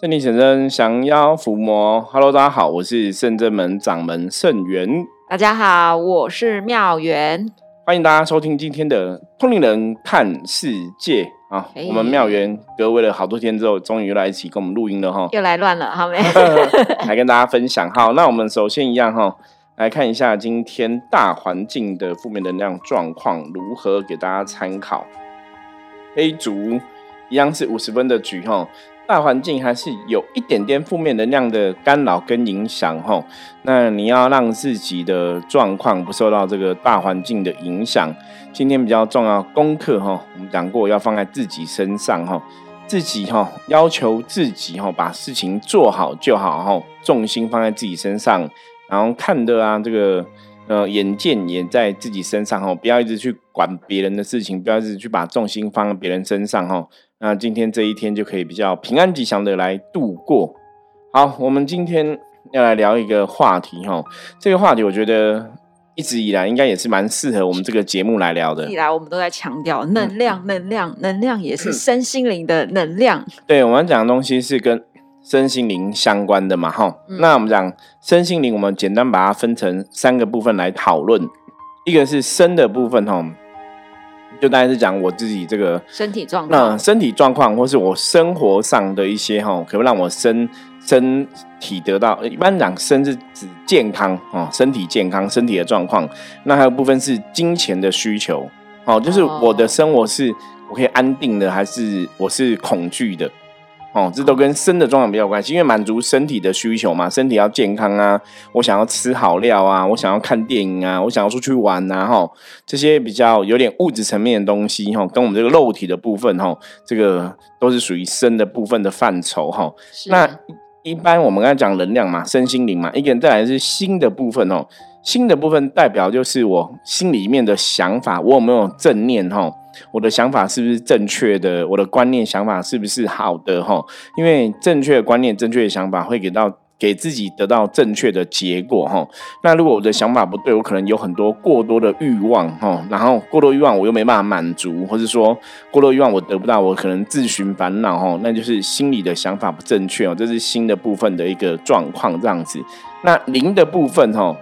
圣地显真，降妖伏魔。Hello，大家好，我是圣正门掌门圣元。大家好，我是妙元。欢迎大家收听今天的《通灵人看世界》啊！我们妙元隔位了好多天之后，终于来一起跟我们录音了哈。又来乱了，好没？来跟大家分享。好，那我们首先一样哈，来看一下今天大环境的负面能量状况如何，给大家参考。A 组一样是五十分的局哈。大环境还是有一点点负面能量的干扰跟影响吼，那你要让自己的状况不受到这个大环境的影响。今天比较重要功课哈，我们讲过要放在自己身上哈，自己哈要求自己哈把事情做好就好哈，重心放在自己身上，然后看的啊这个呃眼见也在自己身上哈，不要一直去管别人的事情，不要一直去把重心放在别人身上哈。那今天这一天就可以比较平安吉祥的来度过。好，我们今天要来聊一个话题哈，这个话题我觉得一直以来应该也是蛮适合我们这个节目来聊的。一来我们都在强调能量，能量，能量也是身心灵的能量。对，我们讲的东西是跟身心灵相关的嘛哈。那我们讲身心灵，我们简单把它分成三个部分来讨论，一个是身的部分哈。就大概是讲我自己这个身体状况，那身体状况，或是我生活上的一些哈，可不让我身身体得到一般讲身是指健康哦，身体健康，身体的状况。那还有部分是金钱的需求哦，就是我的生活是我可以安定的，还是我是恐惧的。哦，这都跟身的状况比较有关系，因为满足身体的需求嘛，身体要健康啊，我想要吃好料啊，我想要看电影啊，我想要出去玩啊，哈，这些比较有点物质层面的东西，哈，跟我们这个肉体的部分，哈，这个都是属于身的部分的范畴，哈。那一般我们刚才讲能量嘛，身心灵嘛，一个人再来是心的部分，哦，心的部分代表就是我心里面的想法，我有没有正念，哈。我的想法是不是正确的？我的观念想法是不是好的？哈，因为正确的观念、正确的想法会给到给自己得到正确的结果，哈。那如果我的想法不对，我可能有很多过多的欲望，哈，然后过多欲望我又没办法满足，或者说过多欲望我得不到，我可能自寻烦恼，哈，那就是心里的想法不正确哦，这是心的部分的一个状况，这样子。那灵的部分，哈。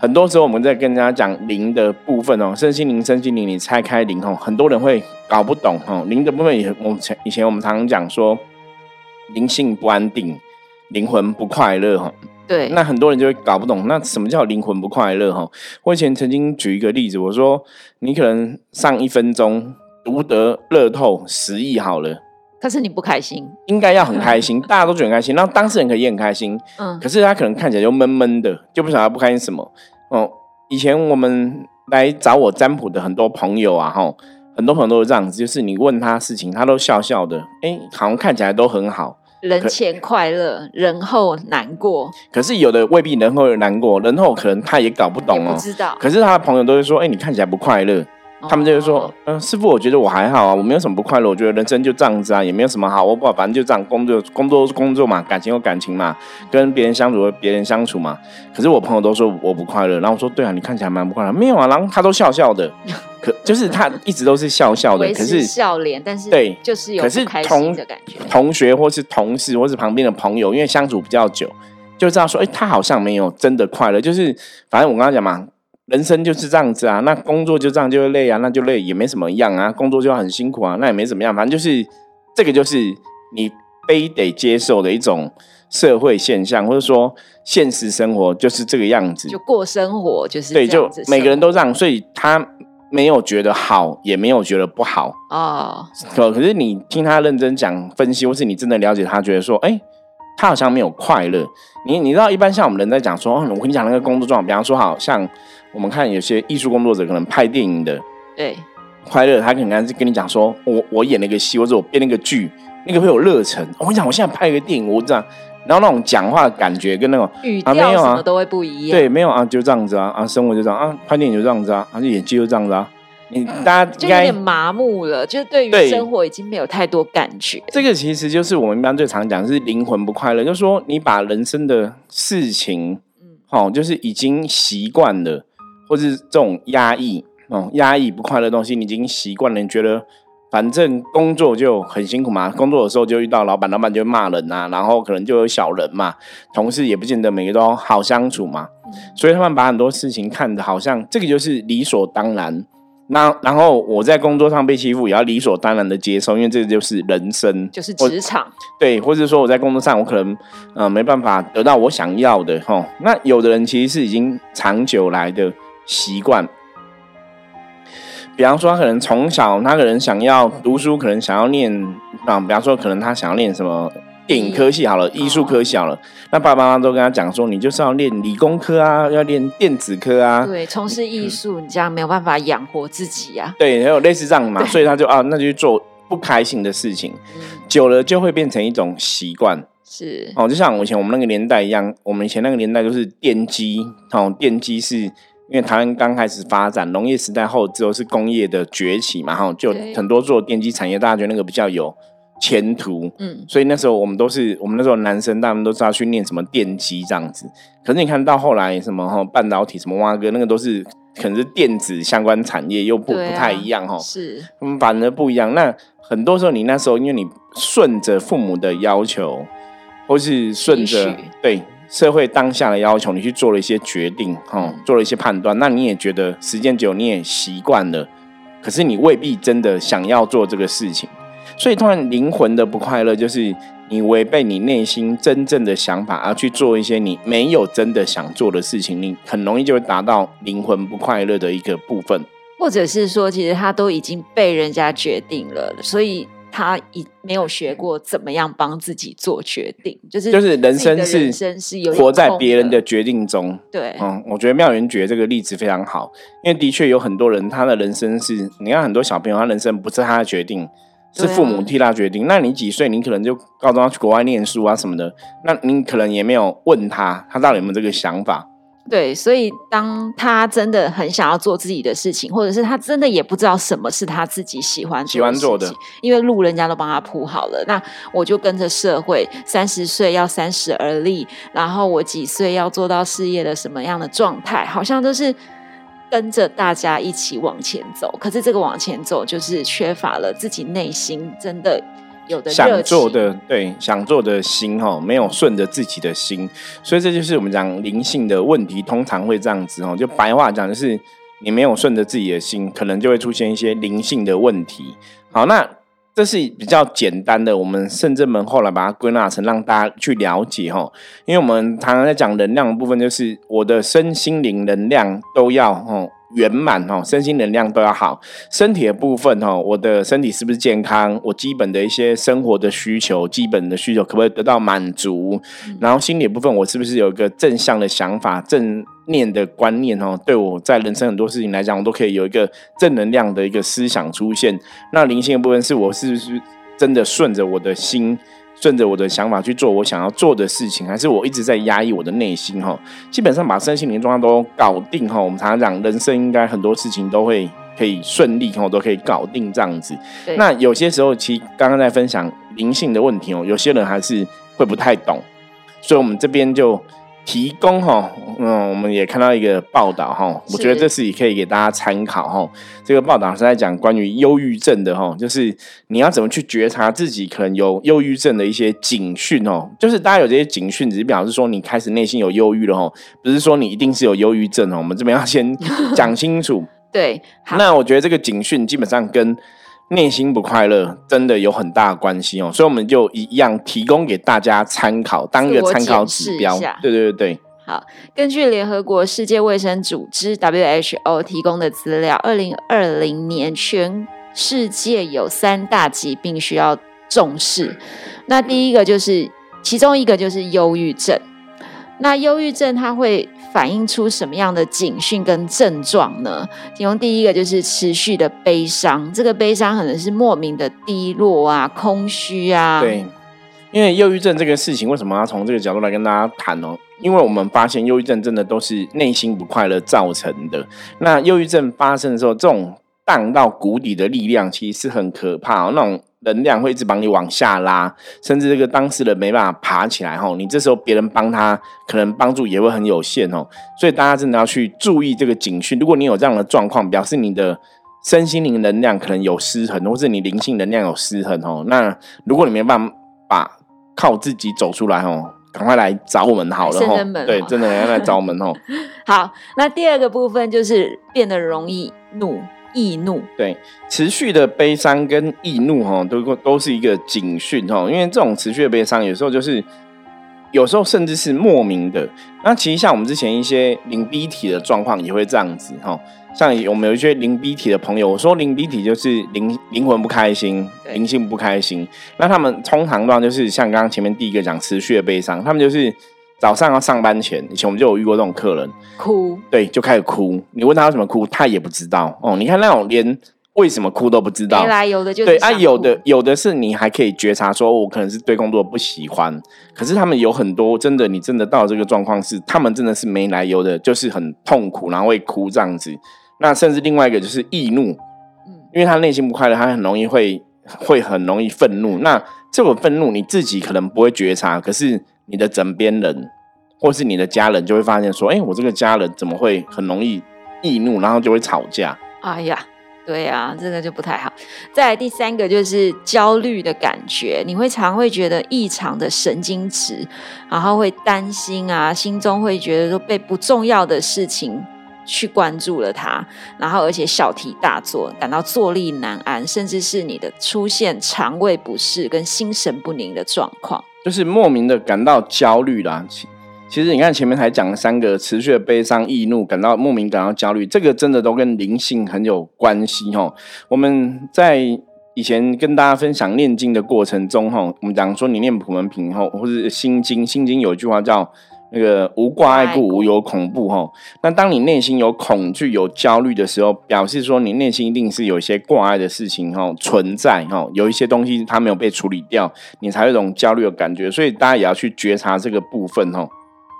很多时候我们在跟人家讲灵的部分哦，身心灵、身心灵，你拆开灵哦，很多人会搞不懂哦。灵的部分也，我们前以前我们常常讲说，灵性不安定，灵魂不快乐哈。对。那很多人就会搞不懂，那什么叫灵魂不快乐哈？我以前曾经举一个例子，我说你可能上一分钟读得乐透十亿好了。可是你不开心，应该要很开心，大家都觉得很开心，然后当事人可以也很开心。嗯，可是他可能看起来就闷闷的，就不晓得不开心什么。哦，以前我们来找我占卜的很多朋友啊，哈，很多朋友都是这样子，就是你问他事情，他都笑笑的，哎，好像看起来都很好，人前快乐，人后难过。可是有的未必人后难过，人后可能他也搞不懂哦，不知道。可是他的朋友都会说，哎，你看起来不快乐。他们就是说，嗯，师傅，我觉得我还好啊，我没有什么不快乐，我觉得人生就这样子啊，也没有什么好，我不反正就这样，工作工作工作嘛，感情有感情嘛，跟别人相处和别人相处嘛。可是我朋友都说我不快乐，然后我说对啊，你看起来蛮不快乐，没有啊，然后他都笑笑的，可就是他一直都是笑笑的，可是笑脸，但是对，就是有可是同同学或是同事或是旁边的朋友，因为相处比较久，就知道说，哎，他好像没有真的快乐，就是反正我刚刚讲嘛。人生就是这样子啊，那工作就这样就会累啊，那就累也没什么样啊，工作就很辛苦啊，那也没怎么样，反正就是这个就是你非得接受的一种社会现象，或者说现实生活就是这个样子，就过生活就是对，就每个人都这样，所以他没有觉得好，也没有觉得不好哦。可可是你听他认真讲分析，或是你真的了解他，觉得说，哎。他好像没有快乐。你你知道，一般像我们人在讲说，我跟你讲那个工作状况，比方说，好像我们看有些艺术工作者可能拍电影的，对，快乐，他可能是跟你讲说，我我演了一个戏，或者我编了一个剧，那个会有热忱。我跟你讲，我现在拍一个电影，我这样，然后那种讲话的感觉跟那种语调什么都会不一样。对，没有啊，就这样子啊，啊，生活就这样啊，拍电影就这样子啊，而且演技就这样子啊。你大家就有点麻木了，就是对于生活已经没有太多感觉。这个其实就是我们一般最常讲是灵魂不快乐，就是说你把人生的事情，嗯，好，就是已经习惯了，或是这种压抑，哦，压抑不快乐的东西，你已经习惯了，你觉得反正工作就很辛苦嘛，工作的时候就遇到老板，老板就会骂人呐，然后可能就有小人嘛，同事也不见得每个都好相处嘛，所以他们把很多事情看得好像这个就是理所当然。那然后我在工作上被欺负，也要理所当然的接受，因为这个就是人生，就是职场。对，或者说我在工作上，我可能呃没办法得到我想要的哈。那有的人其实是已经长久来的习惯，比方说他可能从小他可能想要读书，可能想要念啊，比方说可能他想要念什么。电影科系好了，艺术科系好了，那爸爸妈妈都跟他讲说，你就是要练理工科啊，要练电子科啊。对，从事艺术，你这样没有办法养活自己呀。对，还有类似这样嘛，所以他就啊，那就去做不开心的事情，久了就会变成一种习惯。是哦，就像我以前我们那个年代一样，我们以前那个年代就是电机哦，电机是因为台湾刚开始发展，农业时代后之后是工业的崛起嘛，哈，就很多做电机产业，大家觉得那个比较有。前途，嗯，所以那时候我们都是，我们那时候男生，大部分都知道去念什么电机这样子。可是你看到后来什么哈半导体什么挖哥，那个都是可能是电子相关产业，又不不太一样哈。是，嗯，反而不一样。那很多时候你那时候因为你顺着父母的要求，或是顺着对社会当下的要求，你去做了一些决定，哈，做了一些判断，那你也觉得时间久，你也习惯了。可是你未必真的想要做这个事情。所以，突然灵魂的不快乐，就是你违背你内心真正的想法，而去做一些你没有真的想做的事情，你很容易就会达到灵魂不快乐的一个部分。或者是说，其实他都已经被人家决定了，所以他已没有学过怎么样帮自己做决定，就是就是人生是人生是有活在别人的决定中。对，嗯，我觉得妙元觉这个例子非常好，因为的确有很多人他的人生是，你看很多小朋友他人生不是他的决定。是父母替他决定。那你几岁？你可能就高中要去国外念书啊什么的。那你可能也没有问他，他到底有没有这个想法？对，所以当他真的很想要做自己的事情，或者是他真的也不知道什么是他自己喜欢喜欢做的，因为路人家都帮他铺好了，那我就跟着社会，三十岁要三十而立，然后我几岁要做到事业的什么样的状态，好像都是。跟着大家一起往前走，可是这个往前走就是缺乏了自己内心真的有的想做的，对想做的心哈，没有顺着自己的心，所以这就是我们讲灵性的问题，通常会这样子哦。就白话讲，就是你没有顺着自己的心，可能就会出现一些灵性的问题。好，那这是比较简单的，我们圣正门后来把它归纳成让大家去了解哈，因为我们常常在讲能量的部分，就是我的身心灵能量都要哈。圆满哈，身心能量都要好。身体的部分哈，我的身体是不是健康？我基本的一些生活的需求，基本的需求可不可以得到满足？然后心理部分，我是不是有一个正向的想法、正念的观念哦？对我在人生很多事情来讲，我都可以有一个正能量的一个思想出现。那灵性的部分，是我是不是真的顺着我的心？顺着我的想法去做我想要做的事情，还是我一直在压抑我的内心哈？基本上把身心灵状况都搞定哈。我们常常讲，人生应该很多事情都会可以顺利哈，都可以搞定这样子。那有些时候，其实刚刚在分享灵性的问题哦，有些人还是会不太懂，所以我们这边就。提供哈，嗯，我们也看到一个报道哈，我觉得这是也可以给大家参考哈。这个报道是在讲关于忧郁症的哈，就是你要怎么去觉察自己可能有忧郁症的一些警讯哦。就是大家有这些警讯，只是表示说你开始内心有忧郁了哦，不是说你一定是有忧郁症哦。我们这边要先 讲清楚。对，那我觉得这个警讯基本上跟。内心不快乐，真的有很大的关系哦，所以我们就一样提供给大家参考，当一个参考指标。对对对对。好，根据联合国世界卫生组织 WHO 提供的资料，二零二零年全世界有三大疾病需要重视。那第一个就是，其中一个就是忧郁症。那忧郁症它会。反映出什么样的警讯跟症状呢？其中第一个就是持续的悲伤，这个悲伤可能是莫名的低落啊、空虚啊。对，因为忧郁症这个事情，为什么要从这个角度来跟大家谈呢？因为我们发现忧郁症真的都是内心不快乐造成的。那忧郁症发生的时候，这种荡到谷底的力量其实是很可怕，那种。能量会一直把你往下拉，甚至这个当事人没办法爬起来吼，你这时候别人帮他，可能帮助也会很有限哦。所以大家真的要去注意这个警讯。如果你有这样的状况，表示你的身心灵能量可能有失衡，或是你灵性能量有失衡哦。那如果你没办法靠自己走出来哦，赶快来找我们好了哦。对，真的要来找我们哦。好，那第二个部分就是变得容易怒。易怒，对，持续的悲伤跟易怒哈，都都是一个警讯哈。因为这种持续的悲伤，有时候就是，有时候甚至是莫名的。那其实像我们之前一些零逼体的状况，也会这样子哈。像我们有一些零逼体的朋友，我说灵逼体就是灵灵魂不开心，灵性不开心。那他们通常的话，就是像刚刚前面第一个讲持续的悲伤，他们就是。早上要上班前，以前我们就有遇过这种客人，哭，对，就开始哭。你问他为什么哭，他也不知道。哦，你看那种连为什么哭都不知道，没来由的就对啊，有的有的是你还可以觉察，说我可能是对工作不喜欢。可是他们有很多真的，你真的到这个状况是，他们真的是没来由的，就是很痛苦，然后会哭这样子。那甚至另外一个就是易怒，嗯，因为他内心不快乐，他很容易会会很容易愤怒。那这种愤怒你自己可能不会觉察，可是。你的枕边人，或是你的家人，就会发现说：“哎，我这个家人怎么会很容易易怒，然后就会吵架？”哎呀，对啊，这个就不太好。再来第三个就是焦虑的感觉，你会常会觉得异常的神经质，然后会担心啊，心中会觉得说被不重要的事情去关注了它，然后而且小题大做，感到坐立难安，甚至是你的出现肠胃不适跟心神不宁的状况。就是莫名的感到焦虑啦。其其实你看前面还讲了三个持续的悲伤、易怒，感到莫名感到焦虑，这个真的都跟灵性很有关系哦。我们在以前跟大家分享念经的过程中，哈，我们讲说你念普门品后，或者心经，心经有一句话叫。那个无挂碍故无有恐怖哈，那当你内心有恐惧、有焦虑的时候，表示说你内心一定是有一些挂碍的事情哈存在哈，有一些东西它没有被处理掉，你才有一种焦虑的感觉，所以大家也要去觉察这个部分哈。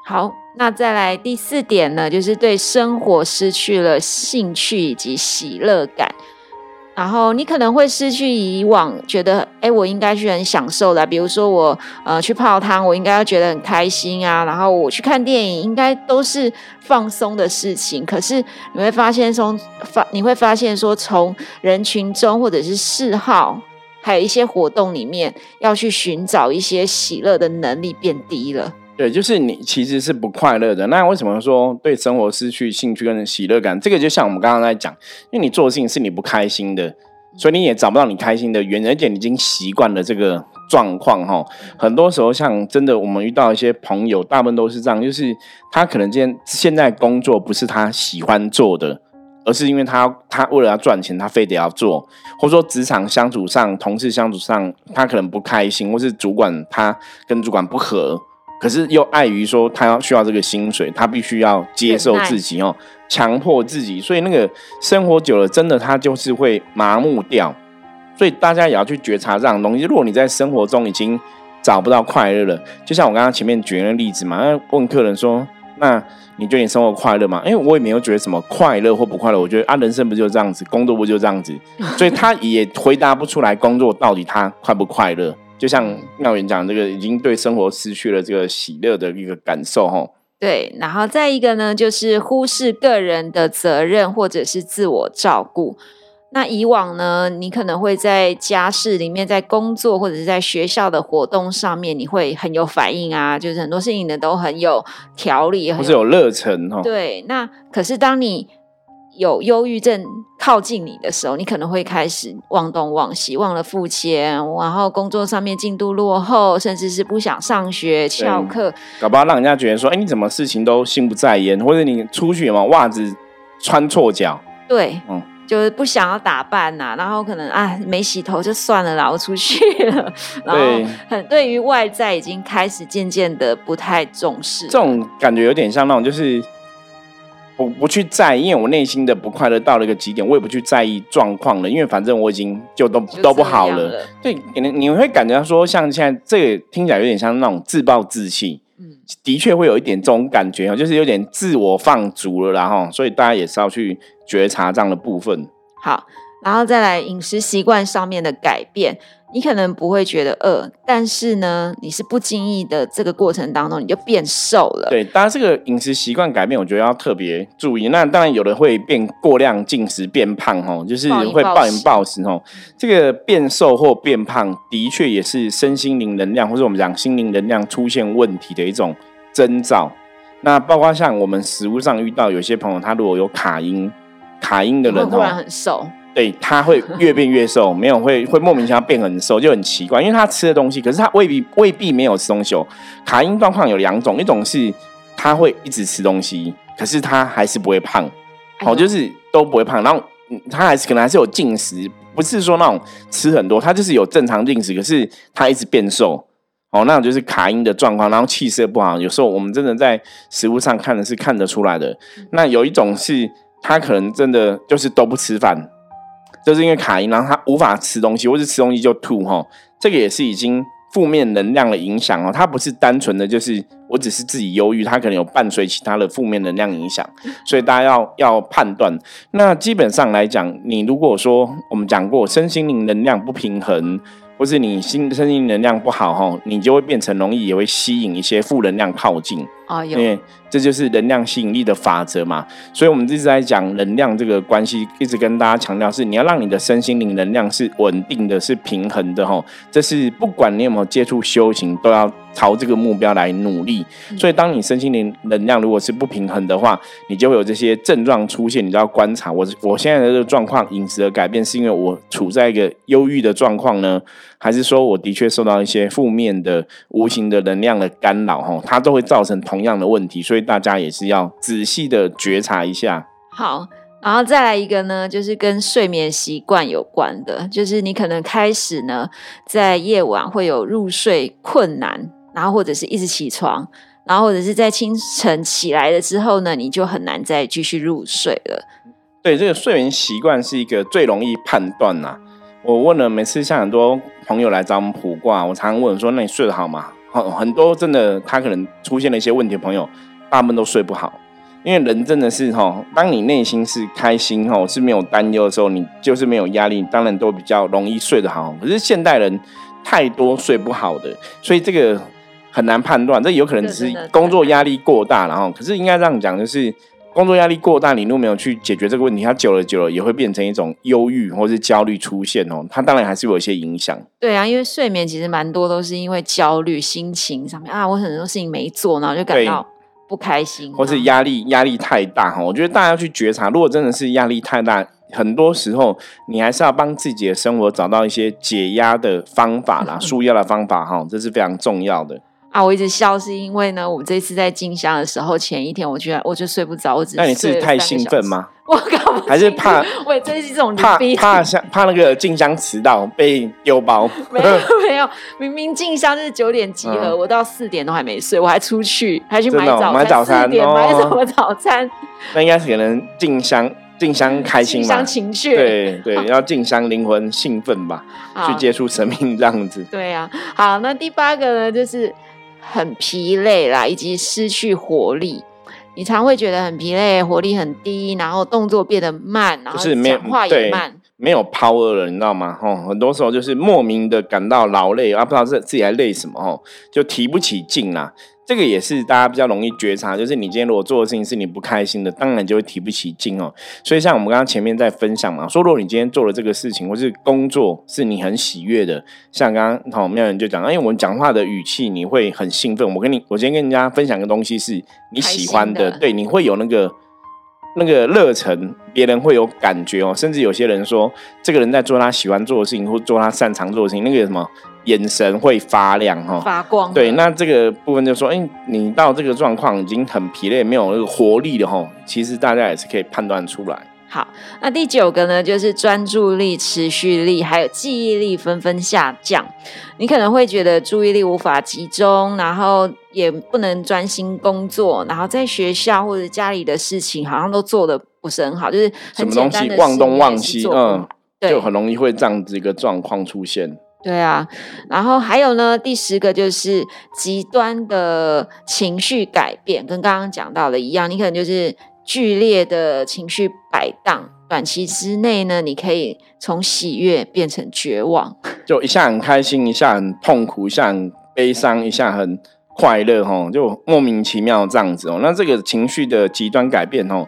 好，那再来第四点呢，就是对生活失去了兴趣以及喜乐感。然后你可能会失去以往觉得，哎，我应该去很享受的，比如说我呃去泡汤，我应该要觉得很开心啊。然后我去看电影，应该都是放松的事情。可是你会发现，从发你会发现说，从人群中或者是嗜好，还有一些活动里面，要去寻找一些喜乐的能力变低了。对，就是你其实是不快乐的。那为什么说对生活失去兴趣跟喜乐感？这个就像我们刚刚在讲，因为你做事情是你不开心的，所以你也找不到你开心的原因，而且你已经习惯了这个状况哈。很多时候，像真的我们遇到一些朋友，大部分都是这样，就是他可能今天现在工作不是他喜欢做的，而是因为他他为了要赚钱，他非得要做，或者说职场相处上、同事相处上，他可能不开心，或是主管他跟主管不和。可是又碍于说他要需要这个薪水，他必须要接受自己哦，强迫自己，所以那个生活久了，真的他就是会麻木掉。所以大家也要去觉察这样东西。如果你在生活中已经找不到快乐了，就像我刚刚前面举那个例子嘛，问客人说：“那你觉得你生活快乐吗？”因为我也没有觉得什么快乐或不快乐，我觉得啊，人生不就这样子，工作不就这样子，所以他也回答不出来工作到底他快不快乐。就像妙云讲，这个已经对生活失去了这个喜乐的一个感受，哈。对，然后再一个呢，就是忽视个人的责任或者是自我照顾。那以往呢，你可能会在家事里面，在工作或者是在学校的活动上面，你会很有反应啊，就是很多事情呢都很有条理，很是有热忱，哈。对，那可是当你有忧郁症靠近你的时候，你可能会开始忘东忘西，忘了付钱，然后工作上面进度落后，甚至是不想上学、翘课，搞不好让人家觉得说：“哎，你怎么事情都心不在焉？”或者你出去嘛，袜子穿错脚，对，嗯，就是不想要打扮呐，然后可能啊没洗头就算了啦，我出去了，然后很对于外在已经开始渐渐的不太重视，这种感觉有点像那种就是。我不去在意，因为我内心的不快乐到了一个极点，我也不去在意状况了，因为反正我已经就都都不好了。对，可能你会感觉到说，像现在这个听起来有点像那种自暴自弃，嗯，的确会有一点这种感觉就是有点自我放逐了，然后，所以大家也是要去觉察这样的部分。好，然后再来饮食习惯上面的改变。你可能不会觉得饿，但是呢，你是不经意的这个过程当中，你就变瘦了。对，当然这个饮食习惯改变，我觉得要特别注意。那当然有的会变过量进食变胖哦，就是会暴饮暴食哦。这个变瘦或变胖，的确也是身心灵能量或者我们讲心灵能量出现问题的一种征兆。那包括像我们食物上遇到有些朋友，他如果有卡因卡因的人哦，突然很瘦。对，他会越变越瘦，没有会会莫名其妙变很瘦，就很奇怪。因为他吃的东西，可是他未必未必没有吃东西哦。卡因状况有两种，一种是他会一直吃东西，可是他还是不会胖，哦，就是都不会胖。然后他还是可能还是有进食，不是说那种吃很多，他就是有正常进食，可是他一直变瘦。哦，那种就是卡因的状况，然后气色不好。有时候我们真的在食物上看的是看得出来的。那有一种是他可能真的就是都不吃饭。就是因为卡因，然后他无法吃东西，或者吃东西就吐哈，这个也是已经负面能量的影响哦。它不是单纯的就是我只是自己忧郁，它可能有伴随其他的负面能量影响，所以大家要要判断。那基本上来讲，你如果说我们讲过身心灵能量不平衡。或是你心身心能量不好哈，你就会变成容易也会吸引一些负能量靠近啊，因为这就是能量吸引力的法则嘛。所以我们一直在讲能量这个关系，一直跟大家强调是你要让你的身心灵能量是稳定的，是平衡的哈。这是不管你有没有接触修行，都要朝这个目标来努力。所以当你身心灵能量如果是不平衡的话，你就会有这些症状出现。你就要观察我我现在的这个状况，饮食的改变是因为我处在一个忧郁的状况呢？还是说，我的确受到一些负面的、无形的能量的干扰，哈，它都会造成同样的问题，所以大家也是要仔细的觉察一下。好，然后再来一个呢，就是跟睡眠习惯有关的，就是你可能开始呢，在夜晚会有入睡困难，然后或者是一直起床，然后或者是在清晨起来了之后呢，你就很难再继续入睡了。对，这个睡眠习惯是一个最容易判断呐。我问了，每次像很多朋友来找我们卜卦，我常常问说：“那你睡得好吗？”很很多真的，他可能出现了一些问题的朋友，大部分都睡不好。因为人真的是哈，当你内心是开心哈，是没有担忧的时候，你就是没有压力，当然都比较容易睡得好。可是现代人太多睡不好的，所以这个很难判断。这有可能只是工作压力过大，然后可是应该这样讲，就是。工作压力过大，你如果没有去解决这个问题，它久了久了也会变成一种忧郁或是焦虑出现哦。它当然还是有一些影响。对啊，因为睡眠其实蛮多都是因为焦虑、心情上面啊，我很多事情没做，然后就感到不开心，或是压力压力太大哈。我觉得大家要去觉察，如果真的是压力太大，很多时候你还是要帮自己的生活找到一些解压的方法啦、舒压的方法哈，这是非常重要的。啊，我一直笑是因为呢，我这次在进香的时候，前一天我居然我就睡不着，我只那你是太兴奋吗？我靠，还是怕？我真是这种怕怕像怕那个进香迟到被丢包？没有 没有，明明进香是九点集合，我到四点都还没睡，我还出去还去买早买早餐，买什么早餐？那应该是可能进香静香开心嘛？情绪对对，要静香灵魂兴奋吧，去接触生命这样子。对呀，好，那第八个呢，就是。很疲累啦，以及失去活力，你常会觉得很疲累，活力很低，然后动作变得慢，然后讲话也慢，没有 power 了，你知道吗？吼，很多时候就是莫名的感到劳累，啊，不知道自自己在累什么，吼，就提不起劲啦。这个也是大家比较容易觉察，就是你今天如果做的事情是你不开心的，当然就会提不起劲哦。所以像我们刚刚前面在分享嘛，说如果你今天做了这个事情，或是工作是你很喜悦的，像刚刚好妙人就讲，因为我们讲话的语气你会很兴奋。我跟你，我今天跟人家分享个东西是你喜欢的，对，你会有那个那个热忱，别人会有感觉哦。甚至有些人说，这个人在做他喜欢做的事情，或做他擅长做的事情，那个什么。眼神会发亮哈，发光。对，那这个部分就说，哎，你到这个状况已经很疲累，没有那个活力了哈。其实大家也是可以判断出来。好，那第九个呢，就是专注力、持续力还有记忆力纷纷下降。你可能会觉得注意力无法集中，然后也不能专心工作，然后在学校或者家里的事情好像都做的不是很好，就是什么东西忘东忘西，嗯，就很容易会这样子一个状况出现。对啊，然后还有呢，第十个就是极端的情绪改变，跟刚刚讲到的一样，你可能就是剧烈的情绪摆荡，短期之内呢，你可以从喜悦变成绝望，就一下很开心，一下很痛苦，一下很悲伤，一下很快乐，哈，就莫名其妙这样子哦。那这个情绪的极端改变，哦，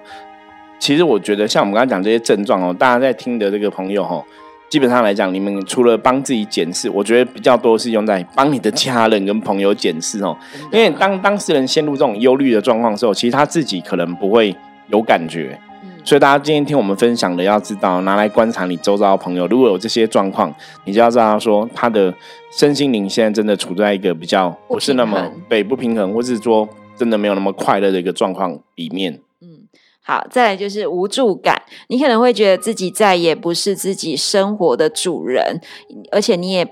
其实我觉得像我们刚刚讲这些症状哦，大家在听的这个朋友，哦。基本上来讲，你们除了帮自己检视，我觉得比较多是用在帮你的家人跟朋友检视哦。因为当当事人陷入这种忧虑的状况的时候，其实他自己可能不会有感觉。所以大家今天听我们分享的，要知道拿来观察你周遭的朋友，如果有这些状况，你就要知道说他的身心灵现在真的处在一个比较不是那么对不平衡，或是说真的没有那么快乐的一个状况里面。嗯好，再来就是无助感。你可能会觉得自己再也不是自己生活的主人，而且你也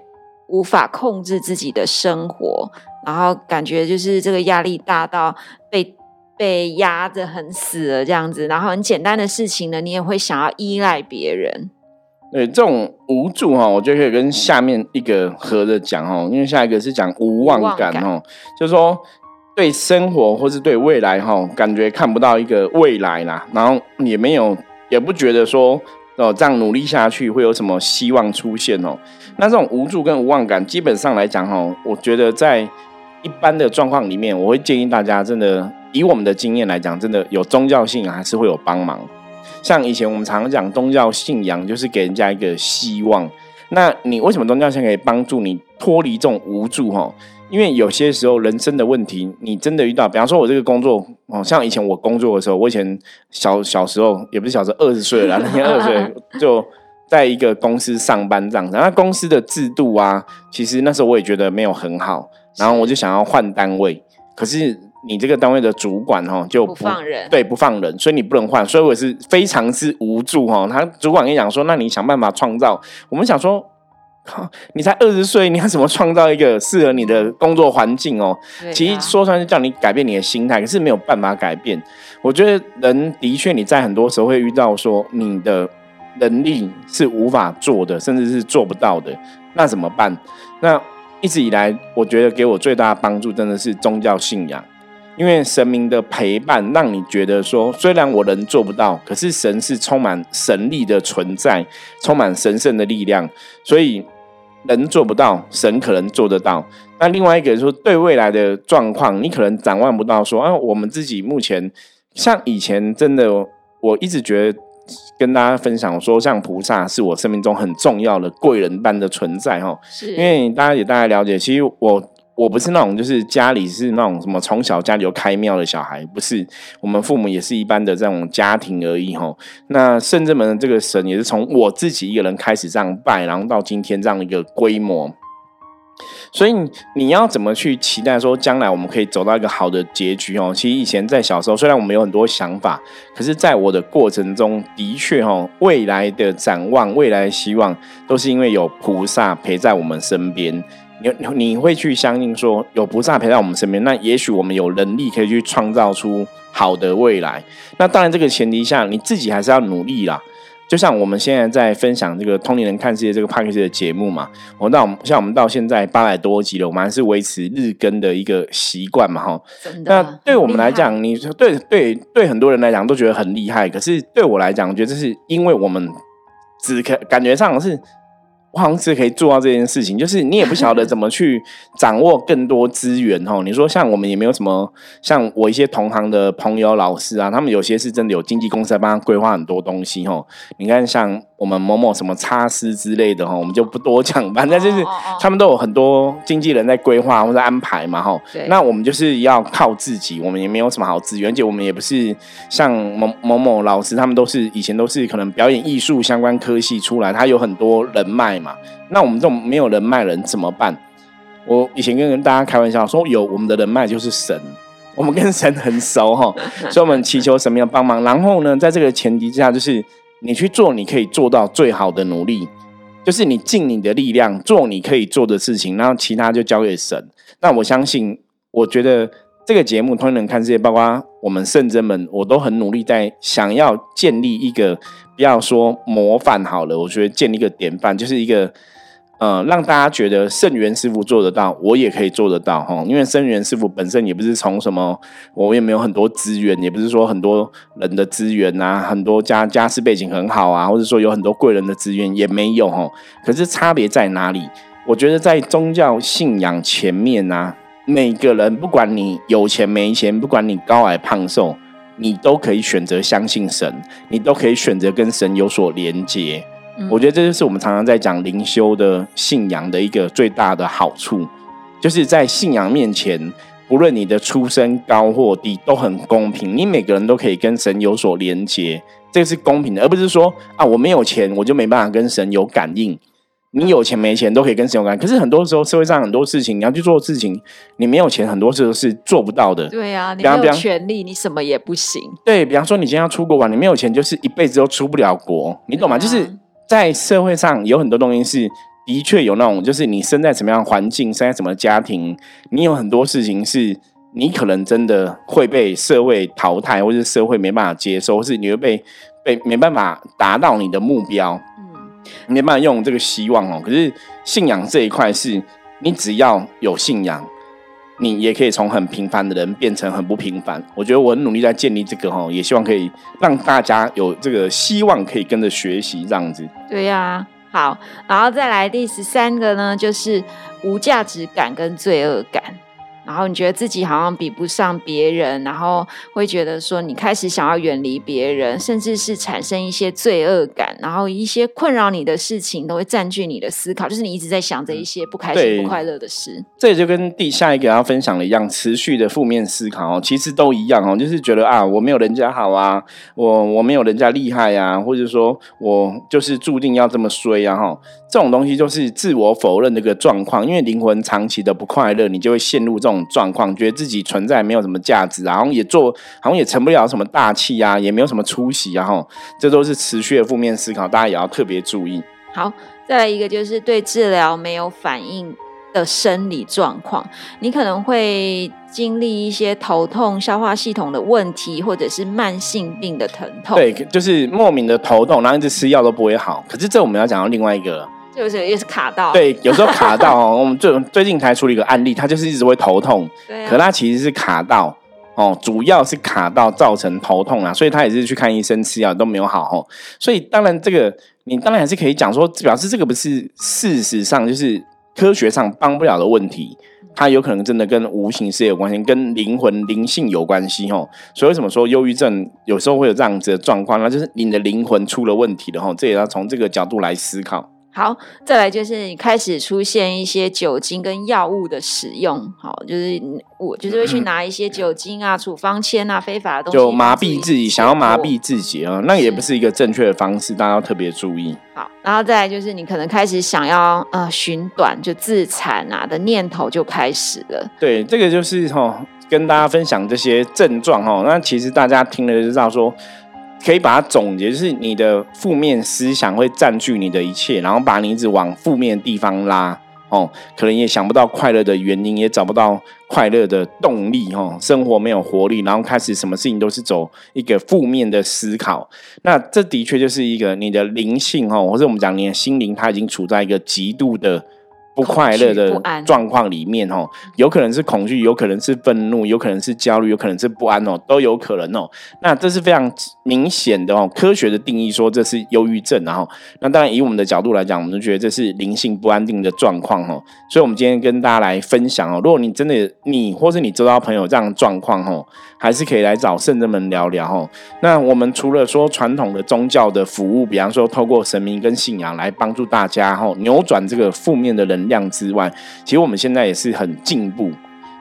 无法控制自己的生活，然后感觉就是这个压力大到被被压得很死了这样子。然后很简单的事情呢，你也会想要依赖别人。对，这种无助哈，我觉得可以跟下面一个合着讲哦，因为下一个是讲无望感哦，就是说。对生活或是对未来哈，感觉看不到一个未来啦，然后也没有，也不觉得说哦这样努力下去会有什么希望出现哦。那这种无助跟无望感，基本上来讲哈，我觉得在一般的状况里面，我会建议大家真的以我们的经验来讲，真的有宗教信仰还是会有帮忙。像以前我们常常讲宗教信仰，就是给人家一个希望。那你为什么宗教信仰可以帮助你脱离这种无助哈？因为有些时候人生的问题，你真的遇到，比方说我这个工作，哦，像以前我工作的时候，我以前小小时候也不是小时候，二十岁了，那年二十岁 就在一个公司上班这样子。那公司的制度啊，其实那时候我也觉得没有很好，然后我就想要换单位，可是你这个单位的主管哈就不放人，对，不放人，所以你不能换，所以我是非常之无助哈。他主管跟你讲说，那你想办法创造，我们想说。你才二十岁，你要怎么创造一个适合你的工作环境哦？其实说出来是叫你改变你的心态，可是没有办法改变。我觉得人的确你在很多时候会遇到说你的能力是无法做的，甚至是做不到的，那怎么办？那一直以来，我觉得给我最大的帮助真的是宗教信仰，因为神明的陪伴，让你觉得说，虽然我人做不到，可是神是充满神力的存在，充满神圣的力量，所以。人做不到，神可能做得到。那另外一个说，对未来的状况，你可能展望不到。说啊，我们自己目前像以前，真的，我一直觉得跟大家分享说，像菩萨是我生命中很重要的贵人般的存在哈。是，因为大家也大概了解，其实我。我不是那种，就是家里是那种什么从小家里有开庙的小孩，不是。我们父母也是一般的这种家庭而已哈。那圣至门的这个神也是从我自己一个人开始这样拜，然后到今天这样一个规模。所以你要怎么去期待说将来我们可以走到一个好的结局哦？其实以前在小时候，虽然我们有很多想法，可是在我的过程中的确哈，未来的展望、未来的希望，都是因为有菩萨陪在我们身边。你你会去相信说有菩萨陪在我们身边，那也许我们有能力可以去创造出好的未来。那当然，这个前提下你自己还是要努力啦。就像我们现在在分享这个《通灵人看世界》这个 p a c k a g e 的节目嘛，我那我们像我们到现在八百多集了，我们还是维持日更的一个习惯嘛，哈。那对我们来讲，你说对对对，很多人来讲都觉得很厉害，可是对我来讲，我觉得这是因为我们只可感觉上是。我好像是可以做到这件事情，就是你也不晓得怎么去掌握更多资源哦。你说像我们也没有什么，像我一些同行的朋友、老师啊，他们有些是真的有经纪公司在帮他规划很多东西哦。你看像。我们某某什么差师之类的哈，我们就不多讲。反正就是他们都有很多经纪人在规划或者安排嘛哈。那我们就是要靠自己，我们也没有什么好资源，而且我们也不是像某某某老师，他们都是以前都是可能表演艺术相关科系出来，他有很多人脉嘛。那我们这种没有人脉人怎么办？我以前跟大家开玩笑说，有我们的人脉就是神，我们跟神很熟哈，所以我们祈求神明帮忙。然后呢，在这个前提之下，就是。你去做你可以做到最好的努力，就是你尽你的力量做你可以做的事情，然后其他就交给神。那我相信，我觉得这个节目《通人看世界》，包括我们圣真们，我都很努力在想要建立一个，不要说模范好了，我觉得建立一个典范，就是一个呃，让大家觉得圣元师傅做得到，我也可以做得到哈。因为圣元师傅本身也不是从什么，我也没有很多资源，也不是说很多人的资源呐，很多家家世背景很好啊，或者说有很多贵人的资源也没有哈。可是差别在哪里？我觉得在宗教信仰前面呐，每个人不管你有钱没钱，不管你高矮胖瘦，你都可以选择相信神，你都可以选择跟神有所连接。我觉得这就是我们常常在讲灵修的信仰的一个最大的好处，就是在信仰面前，不论你的出身高或低，都很公平。你每个人都可以跟神有所连接，这个是公平的，而不是说啊，我没有钱，我就没办法跟神有感应。你有钱没钱都可以跟神有感，可是很多时候社会上很多事情，你要去做事情，你没有钱，很多时候是做不到的。对呀，你没有权利，你什么也不行。对比方说，你今天要出国玩，你没有钱，就是一辈子都出不了国，你懂吗？就是。在社会上有很多东西是的确有那种，就是你生在什么样环境，生在什么家庭，你有很多事情是你可能真的会被社会淘汰，或者社会没办法接受，或是你会被被没办法达到你的目标，嗯，没办法用这个希望哦。可是信仰这一块是，你只要有信仰。你也可以从很平凡的人变成很不平凡。我觉得我很努力在建立这个哈，也希望可以让大家有这个希望，可以跟着学习这样子。对呀，好，然后再来第十三个呢，就是无价值感跟罪恶感。然后你觉得自己好像比不上别人，然后会觉得说你开始想要远离别人，甚至是产生一些罪恶感，然后一些困扰你的事情都会占据你的思考，就是你一直在想着一些不开心、不快乐的事。这也就跟第下一个要分享的一样，持续的负面思考哦，其实都一样哦，就是觉得啊，我没有人家好啊，我我没有人家厉害啊，或者说我就是注定要这么衰啊哈。这种东西就是自我否认的一个状况，因为灵魂长期的不快乐，你就会陷入这种状况，觉得自己存在没有什么价值，然后也做，好像也成不了什么大器啊，也没有什么出息，然后这都是持续的负面思考，大家也要特别注意。好，再来一个就是对治疗没有反应。的生理状况，你可能会经历一些头痛、消化系统的问题，或者是慢性病的疼痛。对，就是莫名的头痛，然后一直吃药都不会好。可是这我们要讲到另外一个，就是也是卡到。对，有时候卡到 哦。我们最最近才处理一个案例，他就是一直会头痛，对可他其实是卡到哦，主要是卡到造成头痛啊，所以他也是去看医生吃药都没有好哦。所以当然这个你当然还是可以讲说，表示这个不是事实上就是。科学上帮不了的问题，它有可能真的跟无形世界有关系，跟灵魂灵性有关系哦。所以为什么说忧郁症有时候会有这样子的状况？呢就是你的灵魂出了问题了吼。这也要从这个角度来思考。好，再来就是你开始出现一些酒精跟药物的使用，好，就是我就是会去拿一些酒精啊、处方签啊、非法的东西，就麻痹自己，想要麻痹自己啊，那也不是一个正确的方式，大家要特别注意。好，然后再来就是你可能开始想要呃寻短，就自残啊的念头就开始了。对，这个就是哈，跟大家分享这些症状哈，那其实大家听了就知道说。可以把它总结，就是你的负面思想会占据你的一切，然后把你一直往负面地方拉，哦，可能也想不到快乐的原因，也找不到快乐的动力，哦，生活没有活力，然后开始什么事情都是走一个负面的思考，那这的确就是一个你的灵性，哦，或者我们讲你的心灵，它已经处在一个极度的。不快乐的状况里面哦，有可能是恐惧，有可能是愤怒，有可能是焦虑，有可能是不安哦，都有可能哦。那这是非常明显的哦，科学的定义说这是忧郁症，然后那当然以我们的角度来讲，我们就觉得这是灵性不安定的状况哦。所以，我们今天跟大家来分享哦，如果你真的你或是你周遭朋友这样的状况哦，还是可以来找圣人们聊聊哦。那我们除了说传统的宗教的服务，比方说透过神明跟信仰来帮助大家哦，扭转这个负面的人。量之外，其实我们现在也是很进步。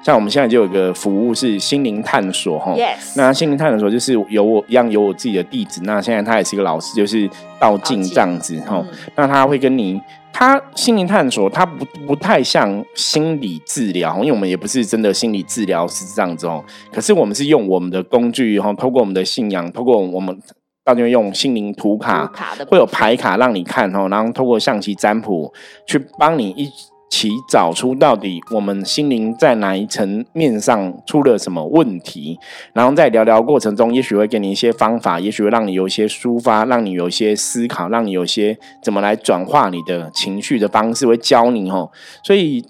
像我们现在就有个服务是心灵探索，哈。那心灵探索就是有我一样有我自己的弟子。那现在他也是一个老师，就是道静这样子，哈。那他会跟你，他心灵探索，他不不太像心理治疗，因为我们也不是真的心理治疗是这样子哦。可是我们是用我们的工具，哈，透过我们的信仰，透过我们。到就用心灵图卡，会有牌卡让你看哦，然后透过象棋占卜去帮你一起找出到底我们心灵在哪一层面上出了什么问题，然后在聊聊过程中，也许会给你一些方法，也许会让你有一些抒发，让你有一些思考，让你有一些怎么来转化你的情绪的方式，会教你哦。所以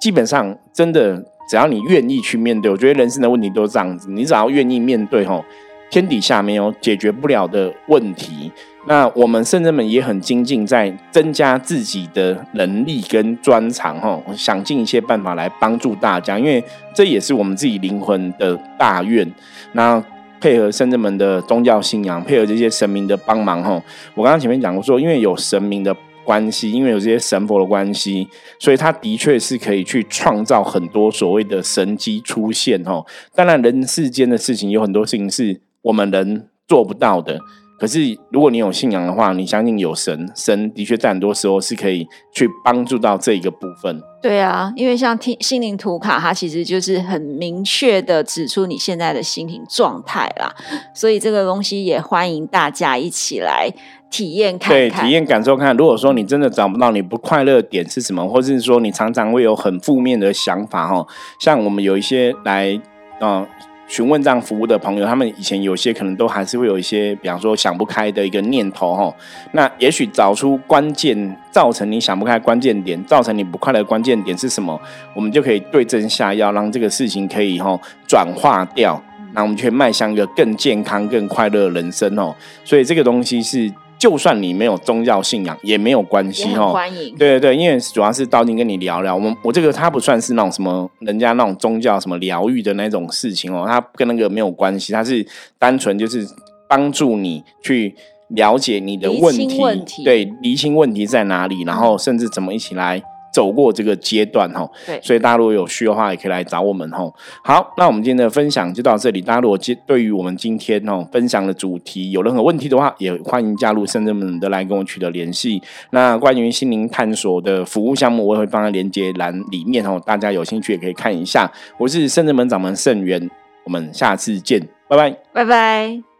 基本上真的，只要你愿意去面对，我觉得人生的问题都是这样子，你只要愿意面对吼，天底下没有解决不了的问题。那我们圣人们也很精进，在增加自己的能力跟专长，哈，想尽一切办法来帮助大家，因为这也是我们自己灵魂的大愿。那配合圣人们的宗教信仰，配合这些神明的帮忙，哈，我刚刚前面讲过说，因为有神明的关系，因为有这些神佛的关系，所以他的确是可以去创造很多所谓的神机出现，哈。当然，人世间的事情有很多事情是我们人做不到的。可是，如果你有信仰的话，你相信有神，神的确在很多时候是可以去帮助到这一个部分。对啊，因为像听心灵图卡，它其实就是很明确的指出你现在的心灵状态啦。所以这个东西也欢迎大家一起来体验看看，体验感受看。如果说你真的找不到你不快乐点是什么，或者是说你常常会有很负面的想法哦，像我们有一些来啊。询问这样服务的朋友，他们以前有些可能都还是会有一些，比方说想不开的一个念头哈。那也许找出关键造成你想不开关键点，造成你不快乐关键点是什么，我们就可以对症下药，让这个事情可以哈转化掉，那我们去迈向一个更健康、更快乐的人生哦。所以这个东西是。就算你没有宗教信仰也没有关系哦，欢迎。对对对，因为主要是道静跟你聊聊，我们我这个他不算是那种什么人家那种宗教什么疗愈的那种事情哦，他跟那个没有关系，他是单纯就是帮助你去了解你的问题，对，厘清问题在哪里，然后甚至怎么一起来。走过这个阶段哈，对，所以大家如果有需要的话，也可以来找我们哈。好，那我们今天的分享就到这里。大家如果今对于我们今天哦分享的主题有任何问题的话，也欢迎加入圣人们的来跟我取得联系。那关于心灵探索的服务项目，我也会放在连接栏里面哦，大家有兴趣也可以看一下。我是圣人门掌门圣元，我们下次见，拜拜，拜拜。